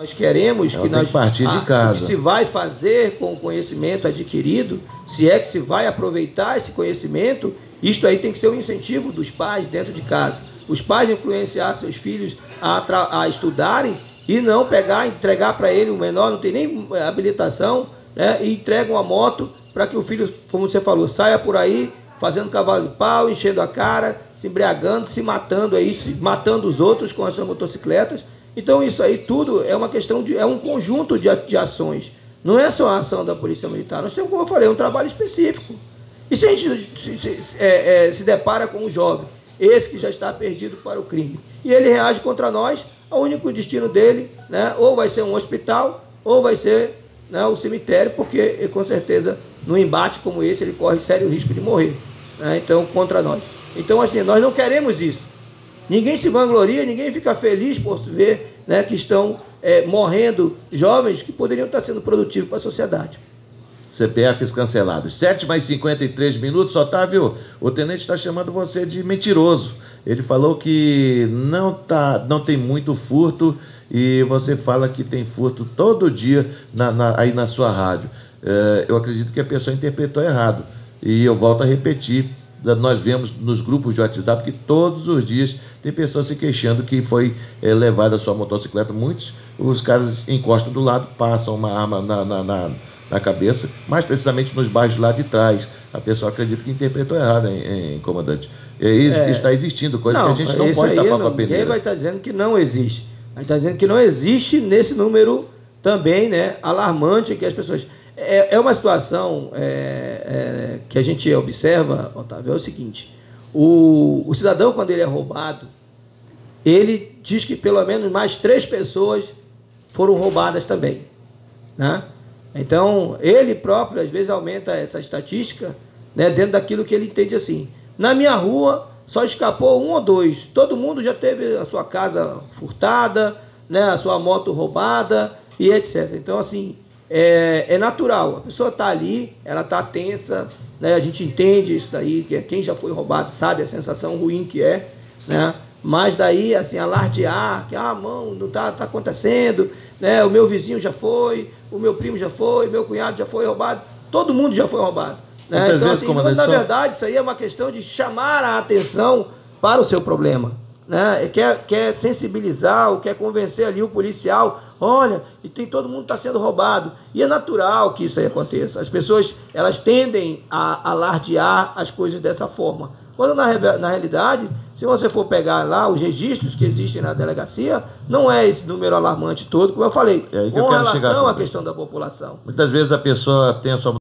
Nós queremos Ela que nós que partir de a- casa. que se vai fazer com o conhecimento adquirido, se é que se vai aproveitar esse conhecimento, isto aí tem que ser um incentivo dos pais dentro de casa. Os pais influenciar seus filhos a, a estudarem e não pegar, entregar para ele o menor, não tem nem eh, habilitação, né, e entrega uma moto para que o filho, como você falou, saia por aí fazendo cavalo de pau, enchendo a cara, se embriagando, se matando aí, se matando os outros com as suas motocicletas. Então isso aí tudo é uma questão de é um conjunto de, de ações. Não é só a ação da Polícia Militar. Nós temos, como eu falei, um trabalho específico. E se a gente se, se- é, é, se depara com um jovem, esse que já está perdido para o crime, e ele reage contra nós, o único destino dele, né, ou vai ser um hospital, ou vai ser né, o cemitério, porque ele, com certeza, num embate como esse, ele corre sério risco de morrer. né, então, contra nós. Então, assim, nós não queremos isso. Ninguém se vangloria, ninguém fica feliz por ver né, que estão é, morrendo jovens que poderiam estar sendo produtivos para a sociedade. CPFs cancelados. 7 mais 53 minutos. Otávio, o tenente está chamando você de mentiroso. Ele falou que não, tá, não tem muito furto e você fala que tem furto todo dia na- na- aí na sua rádio. É, eu acredito que a pessoa interpretou errado. E eu volto a repetir. Nós vemos nos grupos de WhatsApp que todos os dias tem pessoas se queixando que foi é, levada a sua motocicleta. Muitos, os caras encostam do lado, passam uma arma na, na, na, na cabeça, mais precisamente nos bairros lá de trás. A pessoa acredita que interpretou errado, hein, hein, comandante. É, É. Está existindo coisa que a gente não pode tapar não- com a Ninguém peneira. vai estar dizendo que não existe. A gente está dizendo que não existe nesse número também, né, alarmante que as pessoas. É, é uma situação é, é, que a gente observa, Otávio, é o seguinte: o, o cidadão, quando ele é roubado, ele diz que pelo menos mais três pessoas foram roubadas também. Né? Então, ele próprio, às vezes, aumenta essa estatística né, dentro daquilo que ele entende assim. Na minha rua, só escapou um ou dois. Todo mundo já teve a sua casa furtada, né, a sua moto roubada e etc. Então, assim, é, é natural. A pessoa está ali, ela está tensa, né, a gente entende isso daí, que é quem já foi roubado sabe a sensação ruim que é, né? Mas daí, assim, alardear, que, ah, mão, não tá, tá acontecendo, né? O meu vizinho já foi, o meu primo já foi, meu cunhado já foi roubado, todo mundo já foi roubado. Né? Então, assim, comandante, na verdade, isso aí é uma questão de chamar a atenção para o seu problema. Né? Quer, quer sensibilizar, ou quer convencer ali o policial, olha, e tem todo mundo está sendo roubado. E é natural que isso aí aconteça. As pessoas elas tendem a alardear as coisas dessa forma. Quando na, na realidade, se você for pegar lá os registros que existem na delegacia, não é esse número alarmante todo, como eu falei, É eu com quero relação à questão da população. Muitas vezes a pessoa tem a sua